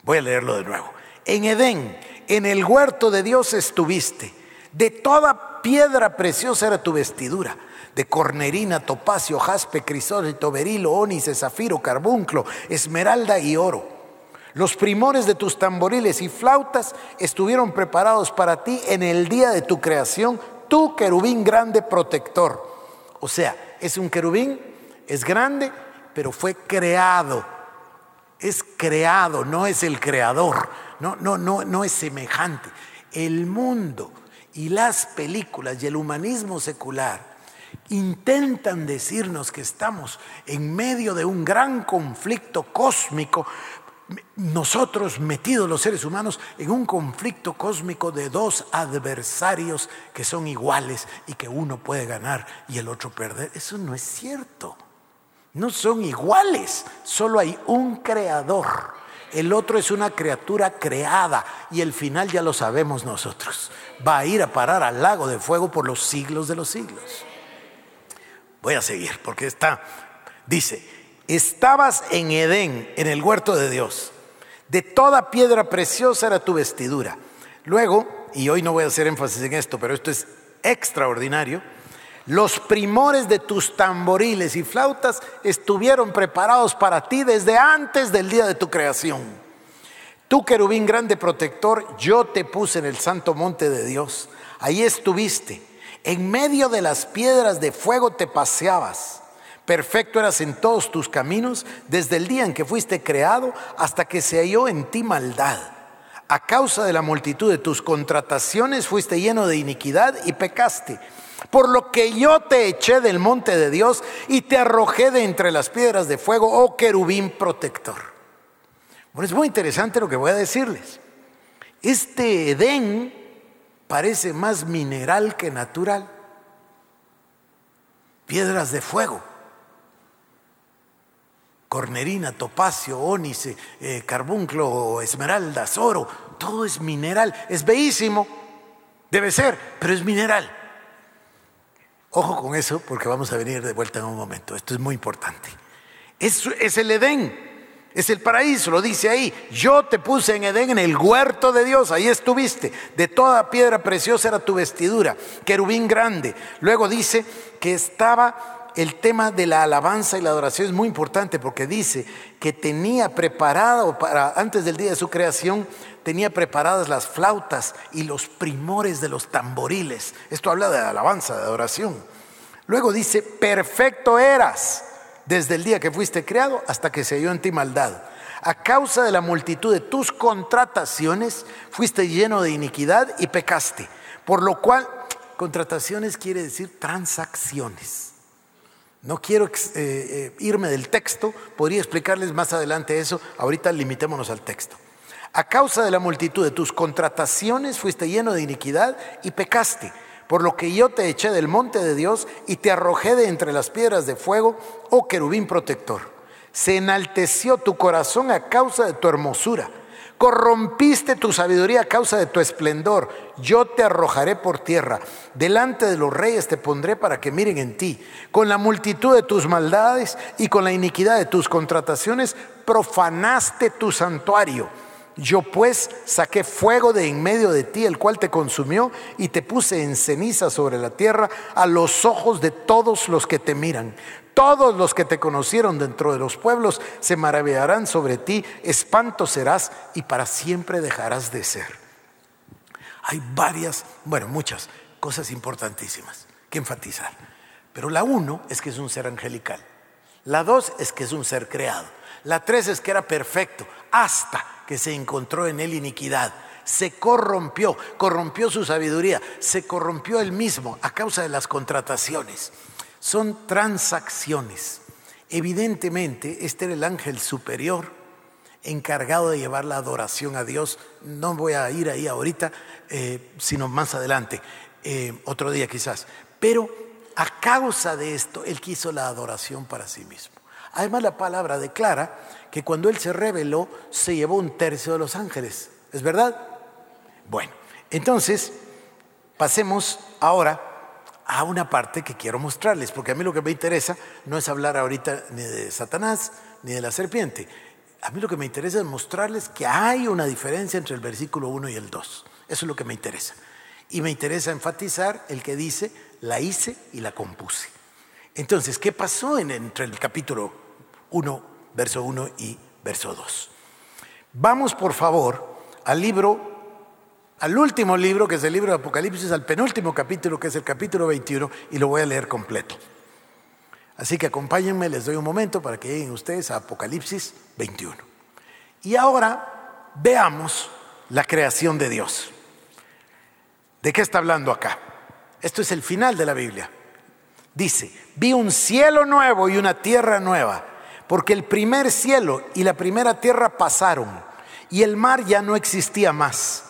Voy a leerlo de nuevo. En Edén, en el huerto de Dios estuviste. De toda piedra preciosa era tu vestidura. De cornerina, topacio, jaspe, crisólito, berilo, ónice, zafiro, carbunclo, esmeralda y oro. Los primores de tus tamboriles y flautas estuvieron preparados para ti en el día de tu creación tú querubín grande protector. O sea, es un querubín, es grande, pero fue creado. Es creado, no es el creador, no, no, no, no es semejante. El mundo y las películas y el humanismo secular intentan decirnos que estamos en medio de un gran conflicto cósmico nosotros metidos los seres humanos en un conflicto cósmico de dos adversarios que son iguales y que uno puede ganar y el otro perder. Eso no es cierto. No son iguales, solo hay un creador. El otro es una criatura creada y el final ya lo sabemos nosotros. Va a ir a parar al lago de fuego por los siglos de los siglos. Voy a seguir porque está, dice, Estabas en Edén, en el huerto de Dios. De toda piedra preciosa era tu vestidura. Luego, y hoy no voy a hacer énfasis en esto, pero esto es extraordinario, los primores de tus tamboriles y flautas estuvieron preparados para ti desde antes del día de tu creación. Tú, querubín grande protector, yo te puse en el santo monte de Dios. Ahí estuviste. En medio de las piedras de fuego te paseabas. Perfecto eras en todos tus caminos desde el día en que fuiste creado hasta que se halló en ti maldad. A causa de la multitud de tus contrataciones fuiste lleno de iniquidad y pecaste. Por lo que yo te eché del monte de Dios y te arrojé de entre las piedras de fuego, oh querubín protector. Bueno, es muy interesante lo que voy a decirles. Este Edén parece más mineral que natural. Piedras de fuego cornerina, topacio, ónice, eh, carbunclo, esmeraldas, oro, todo es mineral, es bellísimo, debe ser, pero es mineral. Ojo con eso porque vamos a venir de vuelta en un momento, esto es muy importante. Es, es el Edén, es el paraíso, lo dice ahí. Yo te puse en Edén, en el huerto de Dios, ahí estuviste. De toda piedra preciosa era tu vestidura, querubín grande. Luego dice que estaba el tema de la alabanza y la adoración es muy importante porque dice que tenía preparado para antes del día de su creación tenía preparadas las flautas y los primores de los tamboriles. Esto habla de alabanza, de adoración. Luego dice, "Perfecto eras desde el día que fuiste creado hasta que se halló en ti maldad." A causa de la multitud de tus contrataciones, fuiste lleno de iniquidad y pecaste. Por lo cual, contrataciones quiere decir transacciones. No quiero eh, eh, irme del texto, podría explicarles más adelante eso, ahorita limitémonos al texto. A causa de la multitud de tus contrataciones fuiste lleno de iniquidad y pecaste, por lo que yo te eché del monte de Dios y te arrojé de entre las piedras de fuego, oh querubín protector. Se enalteció tu corazón a causa de tu hermosura Corrompiste tu sabiduría a causa de tu esplendor. Yo te arrojaré por tierra. Delante de los reyes te pondré para que miren en ti. Con la multitud de tus maldades y con la iniquidad de tus contrataciones, profanaste tu santuario. Yo pues saqué fuego de en medio de ti, el cual te consumió, y te puse en ceniza sobre la tierra a los ojos de todos los que te miran. Todos los que te conocieron dentro de los pueblos se maravillarán sobre ti, espanto serás y para siempre dejarás de ser. Hay varias, bueno, muchas cosas importantísimas que enfatizar. Pero la uno es que es un ser angelical. La dos es que es un ser creado. La tres es que era perfecto hasta que se encontró en él iniquidad. Se corrompió, corrompió su sabiduría, se corrompió él mismo a causa de las contrataciones son transacciones. Evidentemente, este era el ángel superior encargado de llevar la adoración a Dios. No voy a ir ahí ahorita, eh, sino más adelante, eh, otro día quizás. Pero a causa de esto, Él quiso la adoración para sí mismo. Además, la palabra declara que cuando Él se reveló, se llevó un tercio de los ángeles. ¿Es verdad? Bueno, entonces, pasemos ahora a una parte que quiero mostrarles, porque a mí lo que me interesa no es hablar ahorita ni de Satanás ni de la serpiente. A mí lo que me interesa es mostrarles que hay una diferencia entre el versículo 1 y el 2. Eso es lo que me interesa. Y me interesa enfatizar el que dice, la hice y la compuse. Entonces, ¿qué pasó entre el capítulo 1, verso 1 y verso 2? Vamos, por favor, al libro al último libro, que es el libro de Apocalipsis, al penúltimo capítulo, que es el capítulo 21, y lo voy a leer completo. Así que acompáñenme, les doy un momento para que lleguen ustedes a Apocalipsis 21. Y ahora veamos la creación de Dios. ¿De qué está hablando acá? Esto es el final de la Biblia. Dice, vi un cielo nuevo y una tierra nueva, porque el primer cielo y la primera tierra pasaron, y el mar ya no existía más.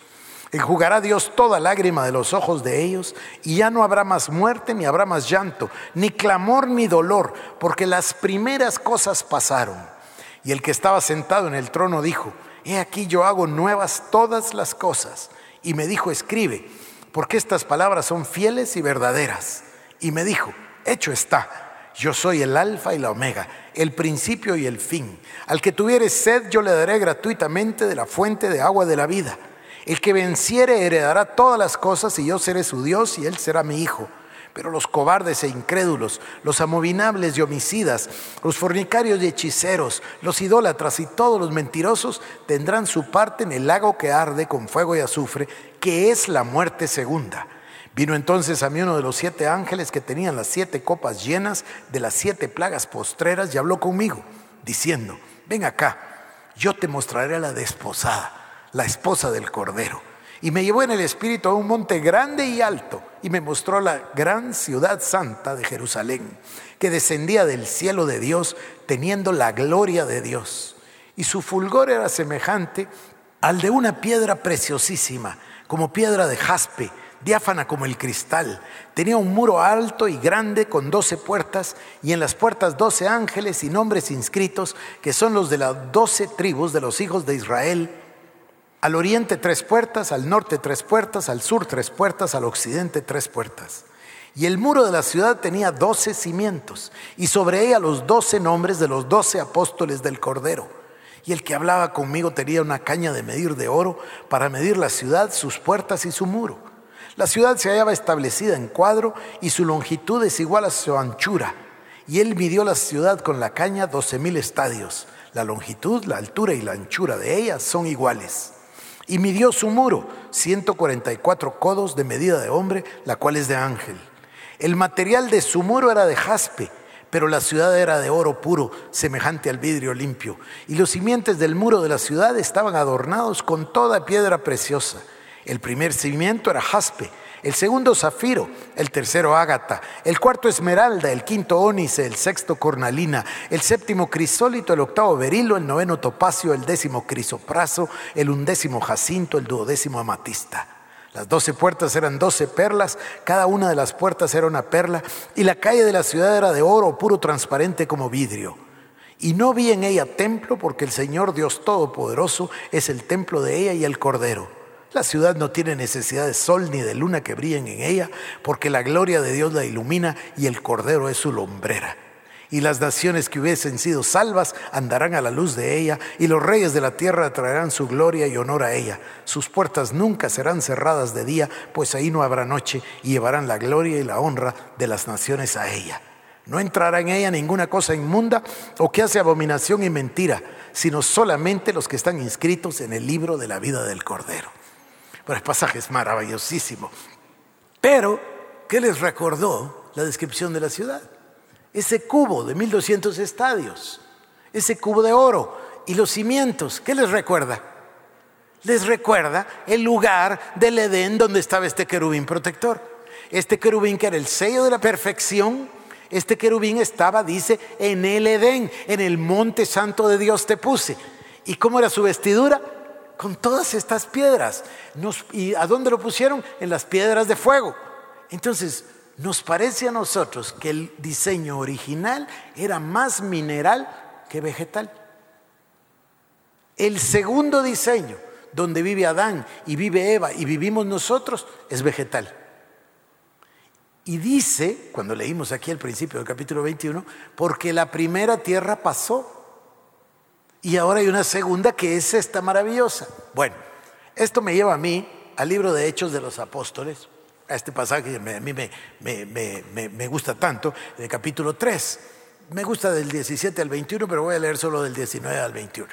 Enjugará Dios toda lágrima de los ojos de ellos y ya no habrá más muerte, ni habrá más llanto, ni clamor, ni dolor, porque las primeras cosas pasaron. Y el que estaba sentado en el trono dijo, He aquí yo hago nuevas todas las cosas. Y me dijo, escribe, porque estas palabras son fieles y verdaderas. Y me dijo, hecho está, yo soy el alfa y la omega, el principio y el fin. Al que tuviere sed yo le daré gratuitamente de la fuente de agua de la vida. El que venciere heredará todas las cosas y yo seré su Dios y él será mi hijo. Pero los cobardes e incrédulos, los amominables y homicidas, los fornicarios y hechiceros, los idólatras y todos los mentirosos tendrán su parte en el lago que arde con fuego y azufre, que es la muerte segunda. Vino entonces a mí uno de los siete ángeles que tenían las siete copas llenas de las siete plagas postreras y habló conmigo, diciendo, ven acá, yo te mostraré la desposada la esposa del Cordero. Y me llevó en el espíritu a un monte grande y alto y me mostró la gran ciudad santa de Jerusalén, que descendía del cielo de Dios teniendo la gloria de Dios. Y su fulgor era semejante al de una piedra preciosísima, como piedra de jaspe, diáfana como el cristal. Tenía un muro alto y grande con doce puertas y en las puertas doce ángeles y nombres inscritos que son los de las doce tribus de los hijos de Israel. Al oriente tres puertas, al norte tres puertas, al sur tres puertas, al occidente tres puertas. Y el muro de la ciudad tenía doce cimientos, y sobre ella los doce nombres de los doce apóstoles del Cordero. Y el que hablaba conmigo tenía una caña de medir de oro para medir la ciudad, sus puertas y su muro. La ciudad se hallaba establecida en cuadro y su longitud es igual a su anchura. Y él midió la ciudad con la caña doce mil estadios. La longitud, la altura y la anchura de ella son iguales y midió su muro, 144 codos de medida de hombre, la cual es de ángel. El material de su muro era de jaspe, pero la ciudad era de oro puro, semejante al vidrio limpio. Y los simientes del muro de la ciudad estaban adornados con toda piedra preciosa. El primer cimiento era jaspe, el segundo zafiro, el tercero ágata, el cuarto esmeralda, el quinto ónice, el sexto cornalina, el séptimo crisólito, el octavo berilo, el noveno topacio, el décimo crisopraso, el undécimo jacinto, el duodécimo amatista. Las doce puertas eran doce perlas, cada una de las puertas era una perla, y la calle de la ciudad era de oro puro transparente como vidrio. Y no vi en ella templo, porque el Señor Dios Todopoderoso es el templo de ella y el Cordero. La ciudad no tiene necesidad de sol ni de luna que brillen en ella, porque la gloria de Dios la ilumina y el Cordero es su lumbrera. Y las naciones que hubiesen sido salvas andarán a la luz de ella, y los reyes de la tierra traerán su gloria y honor a ella. Sus puertas nunca serán cerradas de día, pues ahí no habrá noche, y llevarán la gloria y la honra de las naciones a ella. No entrará en ella ninguna cosa inmunda o que hace abominación y mentira, sino solamente los que están inscritos en el libro de la vida del Cordero. Bueno, el pasaje es maravillosísimo. Pero, ¿qué les recordó la descripción de la ciudad? Ese cubo de 1200 estadios, ese cubo de oro y los cimientos, ¿qué les recuerda? Les recuerda el lugar del Edén donde estaba este querubín protector. Este querubín que era el sello de la perfección, este querubín estaba, dice, en el Edén, en el monte santo de Dios te puse. ¿Y cómo era su vestidura? Con todas estas piedras. ¿Y a dónde lo pusieron? En las piedras de fuego. Entonces, nos parece a nosotros que el diseño original era más mineral que vegetal. El segundo diseño, donde vive Adán y vive Eva y vivimos nosotros, es vegetal. Y dice, cuando leímos aquí al principio del capítulo 21, porque la primera tierra pasó y ahora hay una segunda que es esta maravillosa. Bueno, esto me lleva a mí al libro de Hechos de los Apóstoles, a este pasaje que a mí me, gusta tanto, el capítulo 3. Me gusta del 17 al 21, pero voy a leer solo del 19 al 21.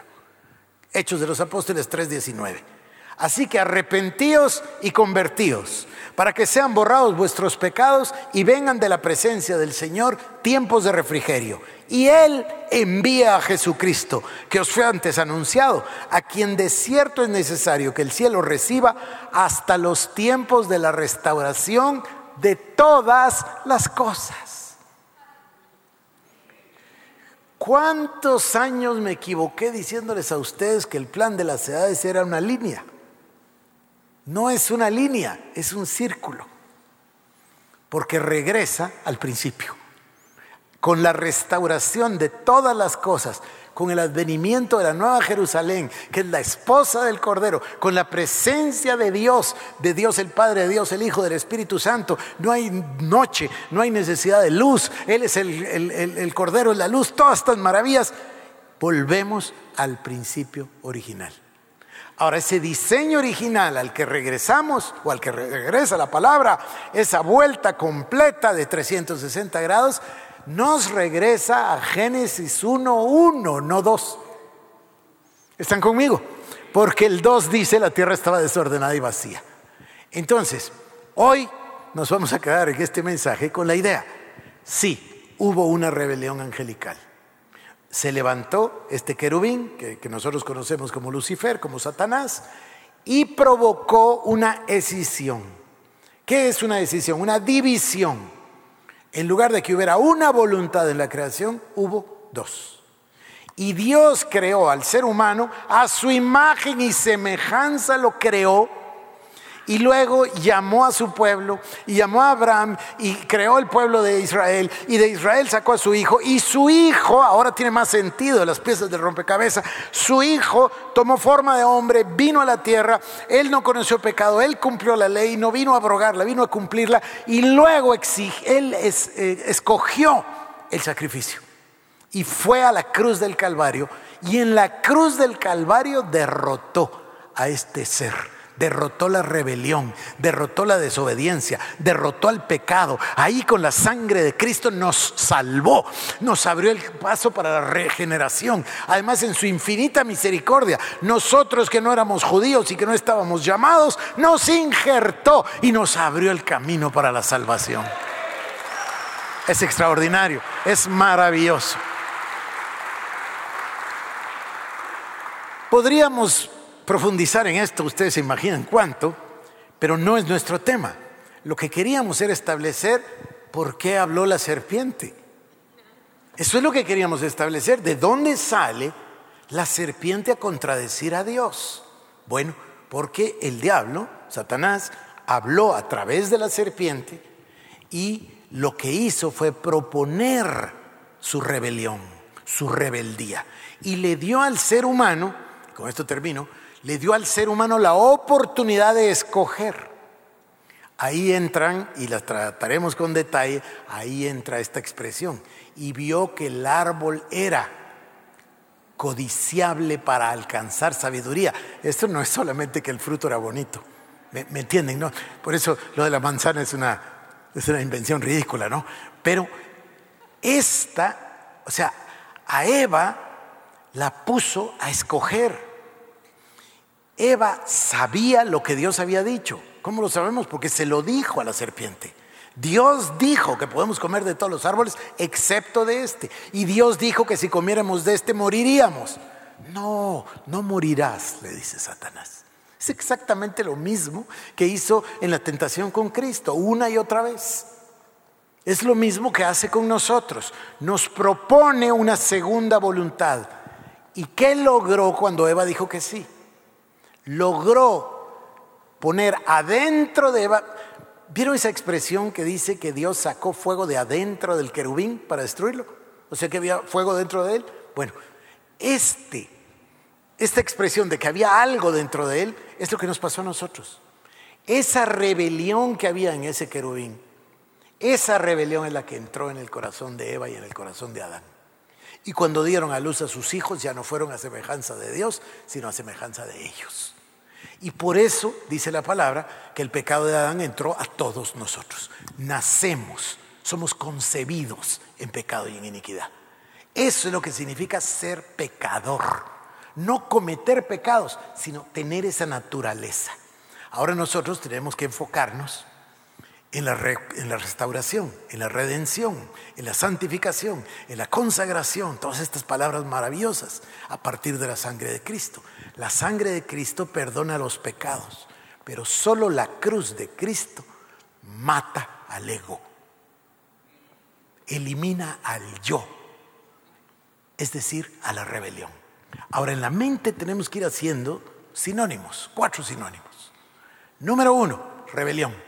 Hechos de los Apóstoles 3, 19. Así que arrepentíos y convertíos para que sean borrados vuestros pecados y vengan de la presencia del Señor tiempos de refrigerio. Y Él envía a Jesucristo, que os fue antes anunciado, a quien de cierto es necesario que el cielo reciba hasta los tiempos de la restauración de todas las cosas. ¿Cuántos años me equivoqué diciéndoles a ustedes que el plan de las edades era una línea? No es una línea, es un círculo, porque regresa al principio, con la restauración de todas las cosas, con el advenimiento de la nueva Jerusalén, que es la esposa del Cordero, con la presencia de Dios, de Dios el Padre, de Dios el Hijo, del Espíritu Santo. No hay noche, no hay necesidad de luz, Él es el, Cordero, la luz, todas estas maravillas. Volvemos al principio original. Ahora, ese diseño original al que regresamos, o al que regresa la palabra, esa vuelta completa de 360 grados, nos regresa a Génesis 1.1, no 2. ¿Están conmigo? Porque el 2 dice la tierra estaba desordenada y vacía. Entonces, hoy nos vamos a quedar en este mensaje con la idea, sí, hubo una rebelión angelical se levantó este querubín, que, nosotros conocemos como Lucifer, como Satanás, y provocó una escisión. ¿Qué es una escisión? Una división. En lugar de que hubiera una voluntad en la creación, hubo dos. Y Dios creó al ser humano a su imagen y semejanza, lo creó y luego llamó a su pueblo y llamó a Abraham y creó el pueblo de Israel y de Israel sacó a su hijo y su hijo, ahora tiene más sentido las piezas del rompecabezas, su hijo tomó forma de hombre, vino a la tierra, él no conoció pecado, él cumplió la ley, no vino a abrogarla, vino a cumplirla y luego él eh, escogió el sacrificio y fue a la cruz del Calvario y en la cruz del Calvario derrotó a este ser derrotó la rebelión, derrotó la desobediencia, derrotó al pecado. Ahí con la sangre de Cristo nos salvó, nos abrió el paso para la regeneración. Además en su infinita misericordia, nosotros que no éramos judíos y que no estábamos llamados, nos injertó y nos abrió el camino para la salvación. Es extraordinario, es maravilloso. Podríamos profundizar en esto, ustedes se imaginan cuánto, pero no es nuestro tema. Lo que queríamos era establecer por qué habló la serpiente. Eso es lo que queríamos establecer, de dónde sale la serpiente a contradecir a Dios. Bueno, porque el diablo, Satanás, habló a través de la serpiente y lo que hizo fue proponer su rebelión, su rebeldía. Y le dio al ser humano, con esto termino, le dio al ser humano la oportunidad de escoger. Ahí entran, y las trataremos con detalle, ahí entra esta expresión. Y vio que el árbol era codiciable para alcanzar sabiduría. Esto no es solamente que el fruto era bonito. ¿Me, entienden? No? Por eso lo de la manzana es una, es una invención ridícula, ¿no? Pero esta, o sea, a Eva la puso a escoger. Eva sabía lo que Dios había dicho. ¿Cómo lo sabemos? Porque se lo dijo a la serpiente. Dios dijo que podemos comer de todos los árboles excepto de este. Y Dios dijo que si comiéramos de este moriríamos. No, no morirás, le dice Satanás. Es exactamente lo mismo que hizo en la tentación con Cristo, una y otra vez. Es lo mismo que hace con nosotros. Nos propone una segunda voluntad. ¿Y qué logró cuando Eva dijo que sí? Logró poner adentro de Eva. ¿Vieron esa expresión que dice que Dios sacó fuego de adentro del querubín para destruirlo? O sea que había fuego dentro de él. Bueno, este, esta expresión de que había algo dentro de él es lo que nos pasó a nosotros. Esa rebelión que había en ese querubín, esa rebelión es la que entró en el corazón de Eva y en el corazón de Adán. Y cuando dieron a luz a sus hijos ya no fueron a semejanza de Dios, sino a semejanza de ellos. Y por eso dice la palabra que el pecado de Adán entró a todos nosotros. Nacemos, somos concebidos en pecado y en iniquidad. Eso es lo que significa ser pecador. No cometer pecados, sino tener esa naturaleza. Ahora nosotros tenemos que enfocarnos en la, restauración, en la redención, en la santificación, en la consagración, todas estas palabras maravillosas a partir de la sangre de Cristo. La sangre de Cristo perdona los pecados, pero solo la cruz de Cristo mata al ego, elimina al yo, es decir, a la rebelión. Ahora en la mente tenemos que ir haciendo sinónimos, cuatro sinónimos. Número uno, rebelión.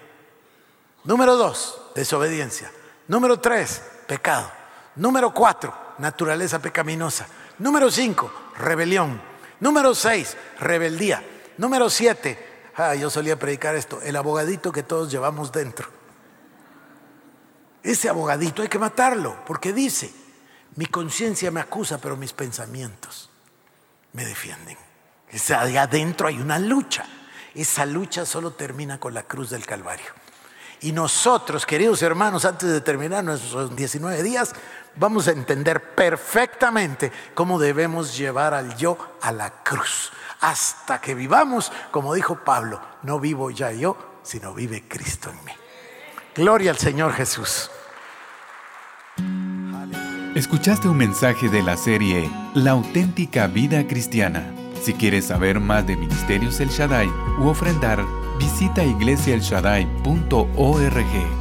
Número dos, desobediencia. Número tres, pecado. Número cuatro, naturaleza pecaminosa. Número cinco, rebelión. Número seis, rebeldía. Número siete, ah, yo solía predicar esto, el abogadito que todos llevamos dentro. Ese abogadito hay que matarlo, porque dice, mi conciencia me acusa, pero mis pensamientos me defienden. Allá adentro hay una lucha. Esa lucha solo termina con la cruz del Calvario. Y nosotros, queridos hermanos, antes de terminar nuestros 19 días, vamos a entender perfectamente cómo debemos llevar al yo a la cruz. Hasta que vivamos, como dijo Pablo, no vivo ya yo, sino vive Cristo en mí. Gloria al Señor Jesús. Escuchaste un mensaje de la serie La auténtica vida cristiana. Si quieres saber más de Ministerios El Shaddai u ofrendar, visita iglesiaelshaddai.org.